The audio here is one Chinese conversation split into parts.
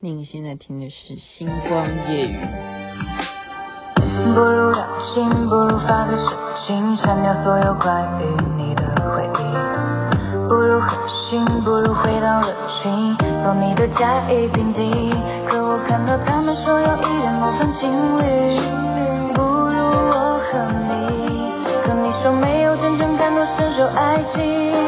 您现在听的是《星光夜语》。不如让心，不如发个神经，删掉所有关于你的回忆。不如狠心，不如回到热情，做你的甲乙丙丁。可我看到他们说有一点模范情侣。不如我和你，可你说没有真正感同身受爱情。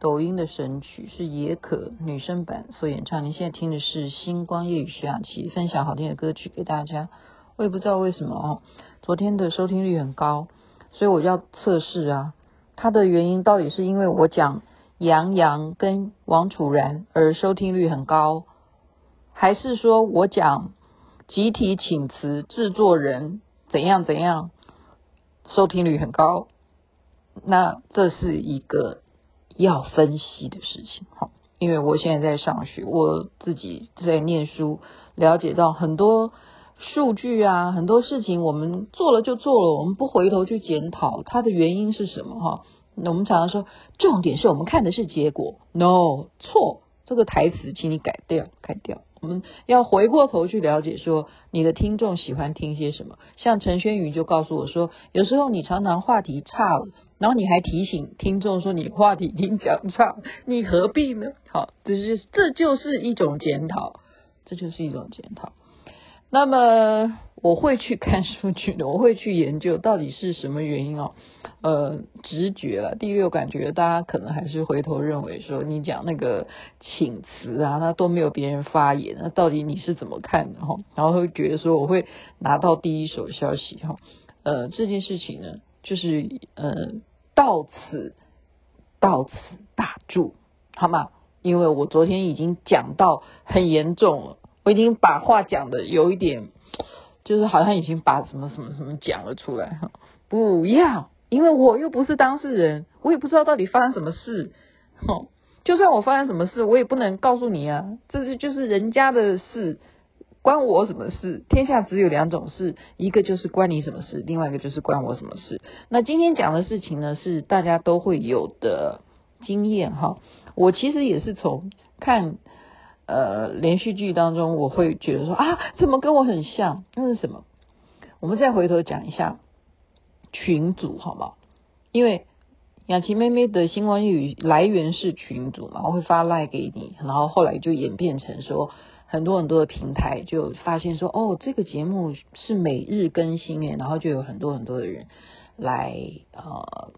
抖音的神曲是野可女生版所演唱。你现在听的是星光夜雨徐雅琪分享好听的歌曲给大家。我也不知道为什么哦，昨天的收听率很高，所以我要测试啊。它的原因到底是因为我讲杨洋跟王楚然而收听率很高，还是说我讲？集体请辞，制作人怎样怎样，收听率很高。那这是一个要分析的事情，哈，因为我现在在上学，我自己在念书，了解到很多数据啊，很多事情我们做了就做了，我们不回头去检讨它的原因是什么，哈。我们常常说，重点是我们看的是结果，no，错，这个台词请你改掉，改掉。我们要回过头去了解，说你的听众喜欢听些什么。像陈轩宇就告诉我说，有时候你常常话题差了，然后你还提醒听众说你话题已经讲差，你何必呢？好，这是这就是一种检讨，这就是一种检讨。那么我会去看数据的，我会去研究到底是什么原因哦。呃，直觉了，第六感觉，大家可能还是回头认为说，你讲那个请辞啊，那都没有别人发言，那到底你是怎么看的哈？然后会觉得说，我会拿到第一手消息哈。呃，这件事情呢，就是呃，到此到此打住，好吗？因为我昨天已经讲到很严重了。我已经把话讲的有一点，就是好像已经把什么什么什么讲了出来哈，不要，因为我又不是当事人，我也不知道到底发生什么事，哼，就算我发生什么事，我也不能告诉你啊，这是就是人家的事，关我什么事？天下只有两种事，一个就是关你什么事，另外一个就是关我什么事。那今天讲的事情呢，是大家都会有的经验哈，我其实也是从看。呃，连续剧当中，我会觉得说啊，怎么跟我很像？那是什么？我们再回头讲一下群组，好不好？因为雅琪妹妹的星光夜语来源是群组嘛，我会发赖给你，然后后来就演变成说，很多很多的平台就发现说，哦，这个节目是每日更新诶，然后就有很多很多的人来呃，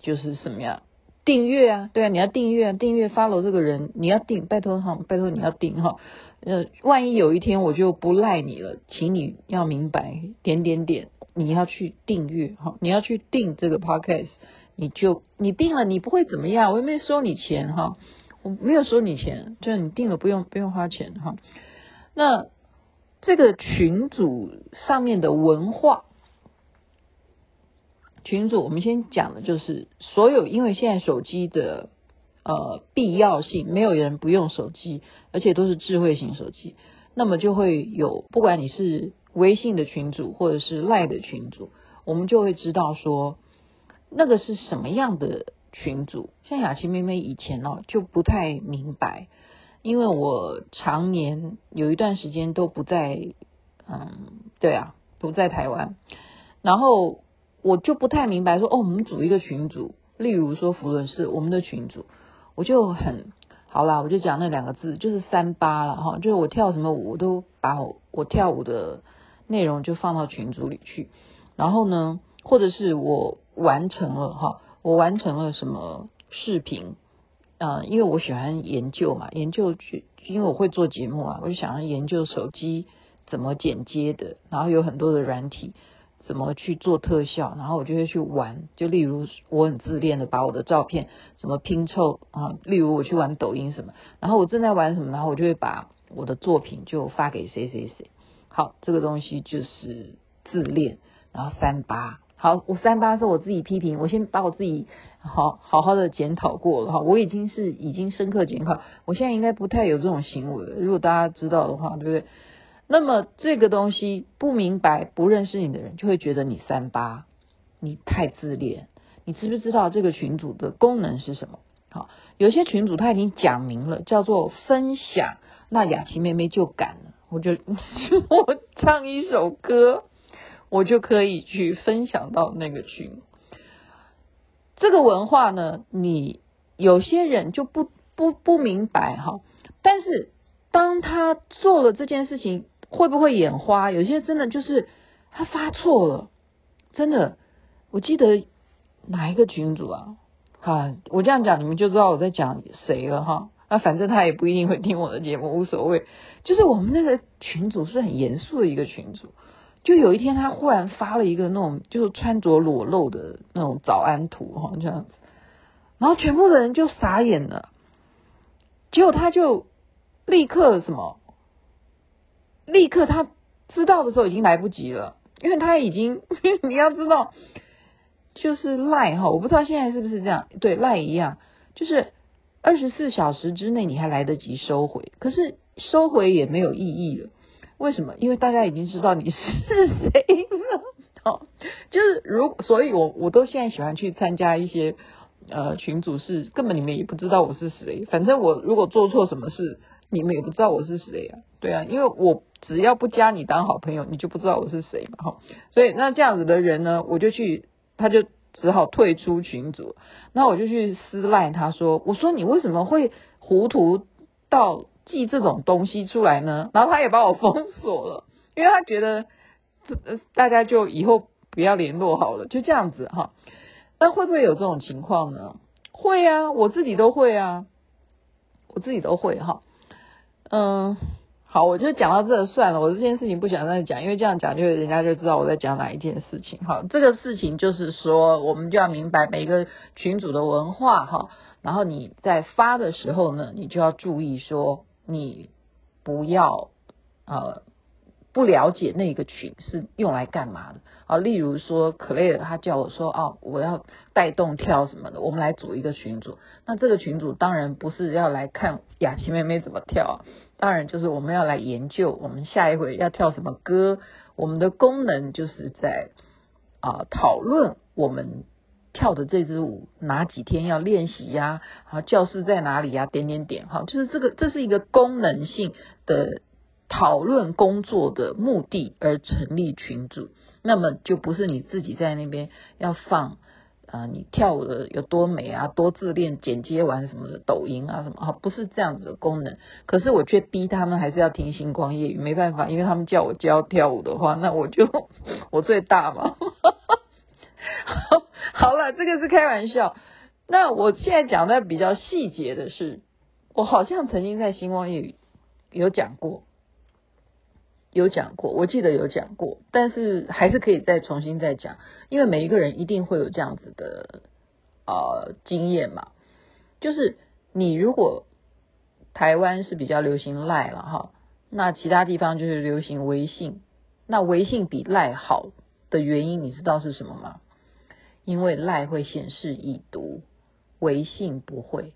就是什么样？订阅啊，对啊，你要订阅啊，订阅 follow 这个人，你要订，拜托哈，拜托你要订哈。呃，万一有一天我就不赖你了，请你要明白，点点点，你要去订阅哈，你要去订这个 podcast，你就你订了，你不会怎么样，我又没收你钱哈，我没有收你钱，就是你订了不用不用花钱哈。那这个群组上面的文化。群组，我们先讲的就是所有，因为现在手机的呃必要性，没有人不用手机，而且都是智慧型手机，那么就会有，不管你是微信的群组或者是赖的群组，我们就会知道说那个是什么样的群组。像雅琪妹妹以前哦就不太明白，因为我常年有一段时间都不在，嗯，对啊，不在台湾，然后。我就不太明白说，哦，我们组一个群组，例如说福伦是我们的群组，我就很好啦，我就讲那两个字，就是三八了哈，就是我跳什么舞，我都把，我跳舞的内容就放到群组里去，然后呢，或者是我完成了哈，我完成了什么视频，啊、因为我喜欢研究嘛，研究去，因为我会做节目啊，我就想要研究手机怎么剪接的，然后有很多的软体。怎么去做特效，然后我就会去玩。就例如我很自恋的把我的照片怎么拼凑啊，例如我去玩抖音什么，然后我正在玩什么，然后我就会把我的作品就发给谁谁谁。好，这个东西就是自恋，然后三八。好，我三八是我自己批评，我先把我自己好好好的检讨过了哈，我已经是已经深刻检讨，我现在应该不太有这种行为了。如果大家知道的话，对不对？那么这个东西不明白、不认识你的人就会觉得你三八，你太自恋。你知不知道这个群组的功能是什么？好，有些群组他已经讲明了，叫做分享。那雅琪妹妹就敢了，我就 我唱一首歌。我就可以去分享到那个群。这个文化呢，你有些人就不不不明白哈。但是当他做了这件事情，会不会眼花？有些真的就是他发错了，真的。我记得哪一个群主啊？哈，我这样讲你们就知道我在讲谁了哈。那反正他也不一定会听我的节目，无所谓。就是我们那个群主是很严肃的一个群主。就有一天，他忽然发了一个那种，就是穿着裸露的那种早安图哈，这样子，然后全部的人就傻眼了。结果他就立刻什么？立刻他知道的时候已经来不及了，因为他已经 你要知道，就是赖哈，我不知道现在是不是这样，对赖一样，就是二十四小时之内你还来得及收回，可是收回也没有意义了。为什么？因为大家已经知道你是 谁了，好，就是如所以我，我都现在喜欢去参加一些呃群组，是根本你们也不知道我是谁。反正我如果做错什么事，你们也不知道我是谁啊。对啊，因为我只要不加你当好朋友，你就不知道我是谁嘛。哈，所以那这样子的人呢，我就去，他就只好退出群组。那我就去私赖他说：“我说你为什么会糊涂到？”寄这种东西出来呢，然后他也把我封锁了，因为他觉得这大家就以后不要联络好了，就这样子哈。那会不会有这种情况呢？会啊，我自己都会啊，我自己都会哈。嗯，好，我就讲到这算了，我这件事情不想再讲，因为这样讲就人家就知道我在讲哪一件事情。好，这个事情就是说，我们就要明白每一个群组的文化哈，然后你在发的时候呢，你就要注意说。你不要呃不了解那个群是用来干嘛的啊？例如说，可蕾尔他叫我说哦，我要带动跳什么的，我们来组一个群组。那这个群组当然不是要来看雅琪妹妹怎么跳啊，当然就是我们要来研究我们下一回要跳什么歌。我们的功能就是在啊讨论我们。跳的这支舞哪几天要练习呀？好，教室在哪里呀？点点点，哈，就是这个，这是一个功能性的讨论工作的目的而成立群组，那么就不是你自己在那边要放啊、你跳舞的有多美啊，多自恋，剪接完什么的抖音啊什么，哈，不是这样子的功能。可是我却逼他们还是要听星光夜语，没办法，因为他们叫我教跳舞的话，那我就 我最大嘛。好，了，这个是开玩笑。那我现在讲的比较细节的是，我好像曾经在星光夜语有讲过，有讲过，我记得有讲过，但是还是可以再重新再讲，因为每一个人一定会有这样子的呃经验嘛。就是你如果台湾是比较流行赖了哈，那其他地方就是流行微信。那微信比赖好的原因，你知道是什么吗？因为赖会显示已读，微信不会，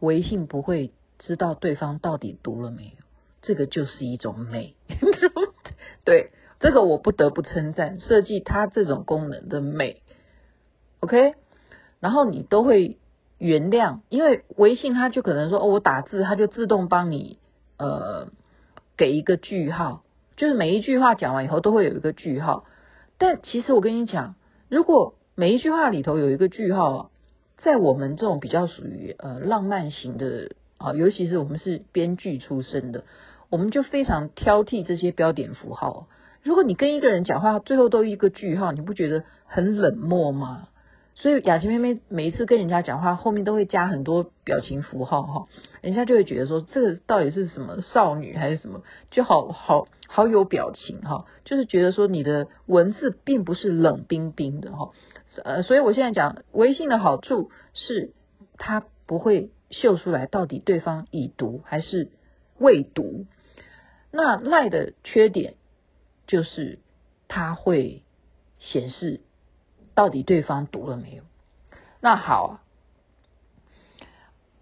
微信不会知道对方到底读了没有，这个就是一种美。对，这个我不得不称赞设计它这种功能的美。OK，然后你都会原谅，因为微信它就可能说哦，我打字它就自动帮你呃给一个句号，就是每一句话讲完以后都会有一个句号，但其实我跟你讲。如果每一句话里头有一个句号，在我们这种比较属于呃浪漫型的啊，尤其是我们是编剧出身的，我们就非常挑剔这些标点符号。如果你跟一个人讲话，最后都一个句号，你不觉得很冷漠吗？所以雅琪妹妹每一次跟人家讲话，后面都会加很多表情符号哈，人家就会觉得说这个到底是什么少女还是什么，就好好好有表情哈，就是觉得说你的文字并不是冷冰冰的哈，呃，所以我现在讲微信的好处是它不会秀出来到底对方已读还是未读，那赖的缺点就是它会显示。到底对方读了没有？那好啊，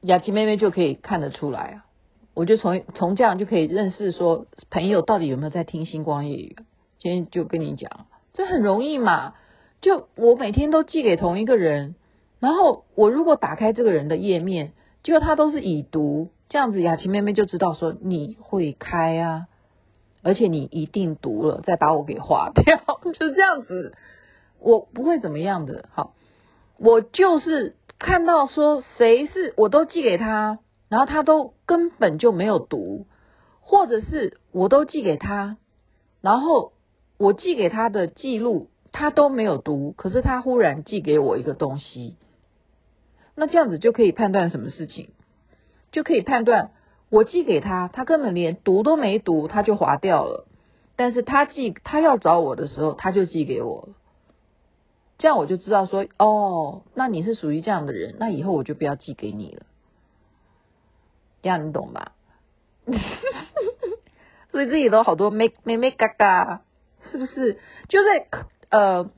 雅琪妹妹就可以看得出来啊。我就从从这样就可以认识说朋友到底有没有在听星光夜语。今天就跟你讲，这很容易嘛。就我每天都寄给同一个人，然后我如果打开这个人的页面，结果他都是已读，这样子雅琪妹妹就知道说你会开啊，而且你一定读了，再把我给划掉，就这样子。我不会怎么样的，好，我就是看到说谁是我都寄给他，然后他都根本就没有读，或者是我都寄给他，然后我寄给他的记录他都没有读，可是他忽然寄给我一个东西，那这样子就可以判断什么事情，就可以判断我寄给他，他根本连读都没读，他就划掉了，但是他寄他要找我的时候，他就寄给我了。这样我就知道说，哦，那你是属于这样的人，那以后我就不要寄给你了。这样你懂吧？所以这里头好多妹妹妹嘎嘎，是不是？就在呃，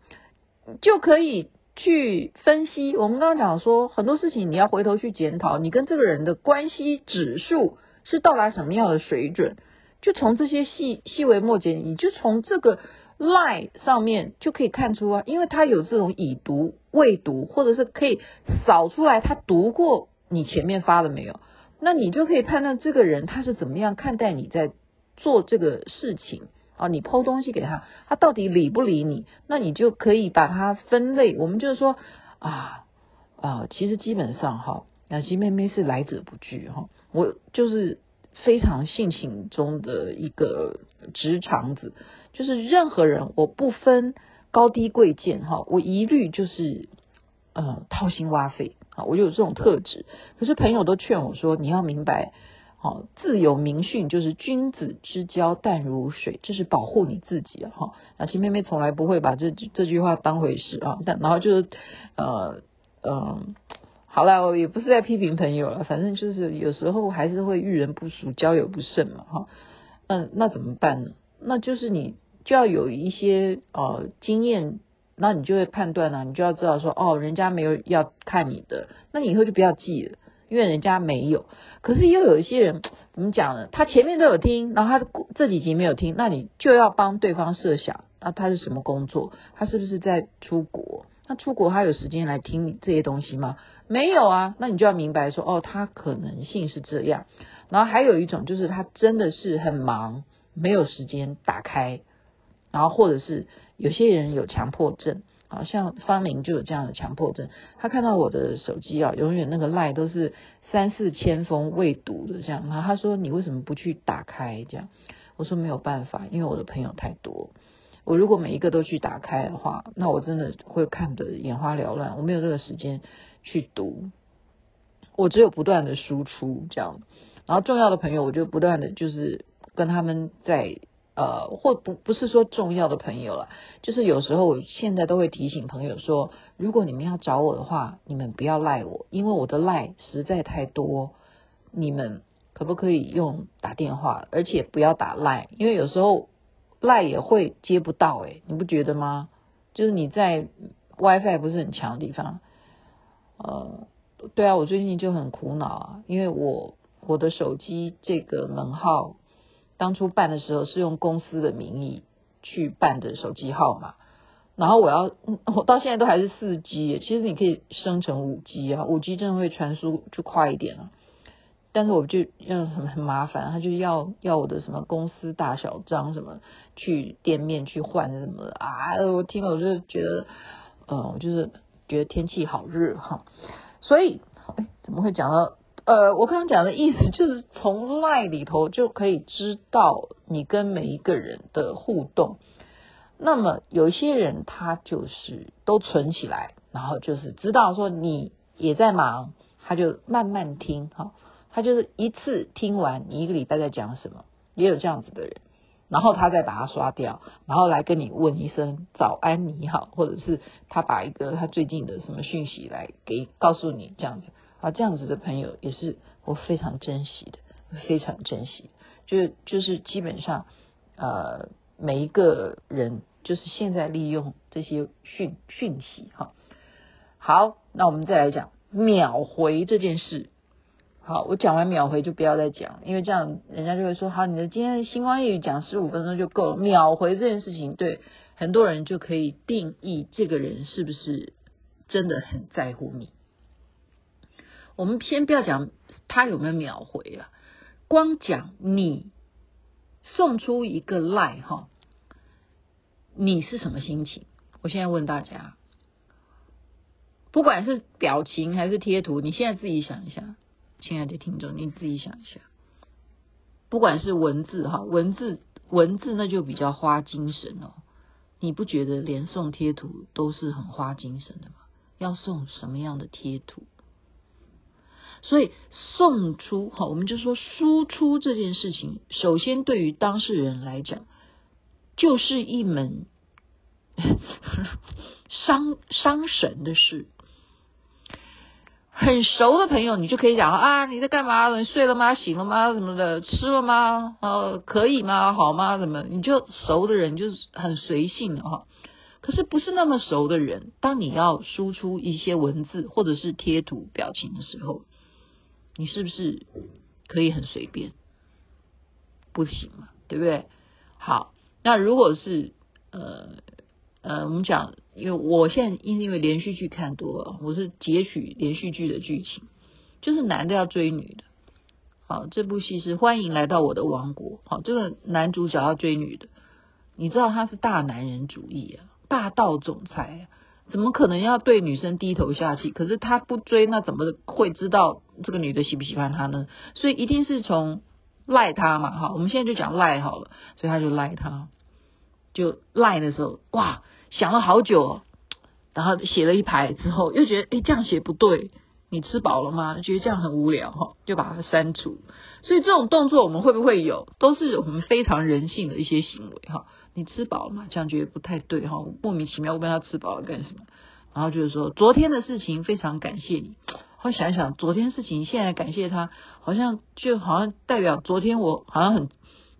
就可以去分析。我们刚刚讲说很多事情，你要回头去检讨，你跟这个人的关系指数是到达什么样的水准？就从这些细细微末节，你就从这个。Line 上面就可以看出啊，因为他有这种已读、未读，或者是可以扫出来他读过你前面发了没有，那你就可以判断这个人他是怎么样看待你在做这个事情啊。你抛东西给他，他到底理不理你？那你就可以把它分类。我们就是说啊啊，其实基本上哈，雅琪妹妹是来者不拒哈，我就是非常性情中的一个直肠子。就是任何人，我不分高低贵贱哈，我一律就是呃掏心挖肺啊，我就有这种特质。可是朋友都劝我说，你要明白，好，自有明训，就是君子之交淡如水，这是保护你自己哈。雅琪妹妹从来不会把这这句话当回事啊，但然后就是呃呃，好了，我也不是在批评朋友了，反正就是有时候还是会遇人不淑，交友不慎嘛哈。嗯，那怎么办呢？那就是你。就要有一些呃经验，那你就会判断啊，你就要知道说哦，人家没有要看你的，那你以后就不要记了，因为人家没有。可是又有一些人怎么讲呢？他前面都有听，然后他这几集没有听，那你就要帮对方设想，那他是什么工作？他是不是在出国？那出国他有时间来听这些东西吗？没有啊，那你就要明白说哦，他可能性是这样。然后还有一种就是他真的是很忙，没有时间打开。然后或者是有些人有强迫症，好像方明就有这样的强迫症。他看到我的手机啊，永远那个赖都是三四千封未读的这样。然后他说：“你为什么不去打开？”这样我说：“没有办法，因为我的朋友太多。我如果每一个都去打开的话，那我真的会看得眼花缭乱。我没有这个时间去读，我只有不断的输出这样。然后重要的朋友，我就不断的就是跟他们在。”呃，或不不是说重要的朋友了，就是有时候我现在都会提醒朋友说，如果你们要找我的话，你们不要赖我，因为我的赖实在太多，你们可不可以用打电话，而且不要打赖，因为有时候赖也会接不到，诶，你不觉得吗？就是你在 WiFi 不是很强的地方，呃，对啊，我最近就很苦恼啊，因为我我的手机这个门号。当初办的时候是用公司的名义去办的手机号码，然后我要我到现在都还是四 G，其实你可以升成五 G 啊，五 G 真的会传输就快一点了，但是我就要很很麻烦，他就要要我的什么公司大小章什么去店面去换什么的啊，我听了我就觉得，嗯，我就是觉得天气好热哈，所以哎怎么会讲到？呃，我刚刚讲的意思就是从赖里头就可以知道你跟每一个人的互动。那么有一些人他就是都存起来，然后就是知道说你也在忙，他就慢慢听哈，他就是一次听完你一个礼拜在讲什么，也有这样子的人，然后他再把它刷掉，然后来跟你问一声早安你好，或者是他把一个他最近的什么讯息来给告诉你这样子，啊这样子的朋友也是我非常珍惜的，非常珍惜，就就是基本上呃每一个人。就是现在利用这些讯讯息哈，好，那我们再来讲秒回这件事。好，我讲完秒回就不要再讲，因为这样人家就会说，好，你的今天星光夜语讲十五分钟就够了。秒回这件事情，对很多人就可以定义这个人是不是真的很在乎你。我们先不要讲他有没有秒回了，光讲你送出一个赖哈。你是什么心情？我现在问大家，不管是表情还是贴图，你现在自己想一下，亲爱的听众，你自己想一下。不管是文字哈，文字文字那就比较花精神哦。你不觉得连送贴图都是很花精神的吗？要送什么样的贴图？所以送出哈，我们就说输出这件事情，首先对于当事人来讲。就是一门 伤伤神的事。很熟的朋友，你就可以讲啊，你在干嘛？你睡了吗？醒了吗？什么的？吃了吗？呃，可以吗？好吗？怎么？你就熟的人就是很随性的哈。可是不是那么熟的人，当你要输出一些文字或者是贴图表情的时候，你是不是可以很随便？不行嘛，对不对？好。那如果是呃呃，我们讲，因为我现在因为连续剧看多了，我是截取连续剧的剧情，就是男的要追女的。好，这部戏是欢迎来到我的王国。好，这个男主角要追女的，你知道他是大男人主义啊，霸道总裁啊，怎么可能要对女生低头下气？可是他不追，那怎么会知道这个女的喜不喜欢他呢？所以一定是从赖他嘛。哈，我们现在就讲赖好了，所以他就赖他。就赖的时候，哇，想了好久哦，然后写了一排之后，又觉得诶，这样写不对。你吃饱了吗？觉得这样很无聊哈，就把它删除。所以这种动作我们会不会有？都是我们非常人性的一些行为哈。你吃饱了吗？这样觉得不太对哈，莫名其妙问他吃饱了干什么？然后就是说昨天的事情非常感谢你。我想想，昨天事情现在感谢他，好像就好像代表昨天我好像很。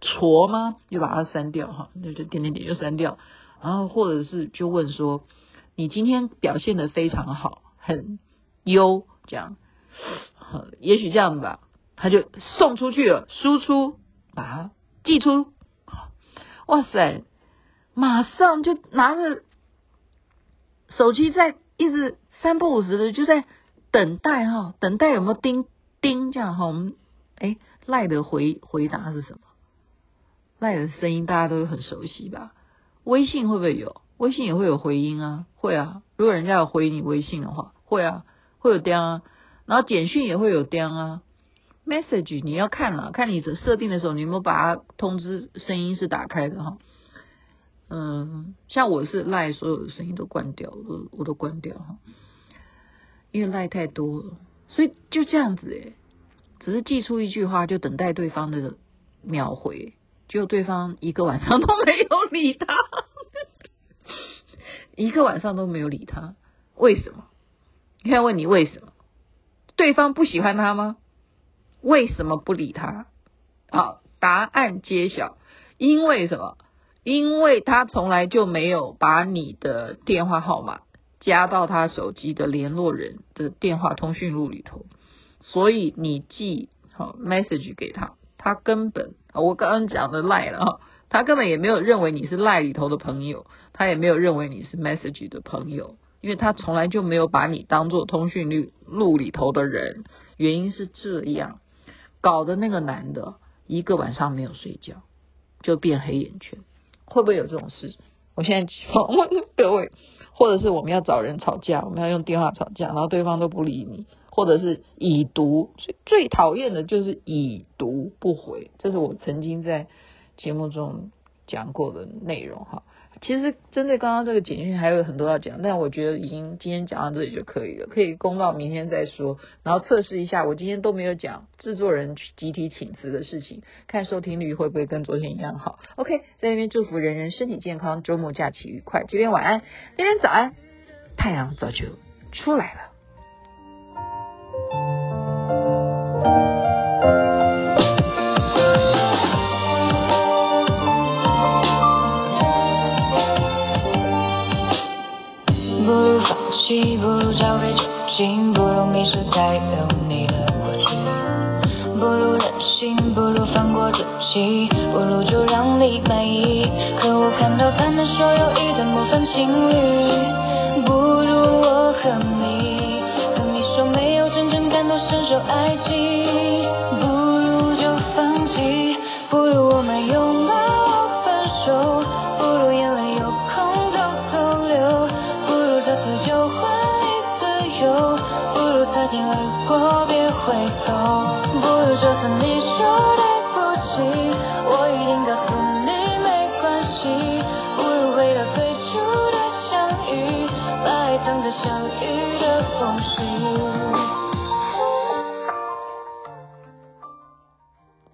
挫吗？就把它删掉哈，那就点点点就删掉，然后或者是就问说，你今天表现的非常好，很优，这样，也许这样吧，他就送出去了，输出，把它寄出，哇塞，马上就拿着手机在一直三不五时的就在等待哈，等待有没有叮叮这样哈，我们哎赖的回回答是什么？赖的声音大家都很熟悉吧？微信会不会有？微信也会有回音啊，会啊。如果人家有回你微信的话，会啊，会有叮啊。然后简讯也会有叮啊。Message 你要看了，看你设定的时候，你有没有把它通知声音是打开的哈？嗯，像我是赖所有的声音都关掉，我都我都关掉哈，因为赖太多了，所以就这样子诶，只是寄出一句话，就等待对方的秒回。就对方一个晚上都没有理他，一个晚上都没有理他，为什么？你看问你为什么？对方不喜欢他吗？为什么不理他？好，答案揭晓，因为什么？因为他从来就没有把你的电话号码加到他手机的联络人的电话通讯录里头，所以你寄好 message 给他。他根本，我刚刚讲的赖了，他根本也没有认为你是赖里头的朋友，他也没有认为你是 message 的朋友，因为他从来就没有把你当做通讯录录里头的人。原因是这样，搞得那个男的一个晚上没有睡觉，就变黑眼圈。会不会有这种事？我现在访问 各位，或者是我们要找人吵架，我们要用电话吵架，然后对方都不理你。或者是已读，最最讨厌的就是已读不回，这是我曾经在节目中讲过的内容哈。其实针对刚刚这个简讯还有很多要讲，但我觉得已经今天讲到这里就可以了，可以公到明天再说，然后测试一下，我今天都没有讲制作人集体请辞的事情，看收听率会不会跟昨天一样好。OK，在那边祝福人人身体健康，周末假期愉快。这边晚安，那边早安，太阳早就出来了。不如找个酒精，不如迷失在有你的过去，不如任性，不如放过自己，不如就让你满意。可我看到他们说有一对模范情侣，不如我和你，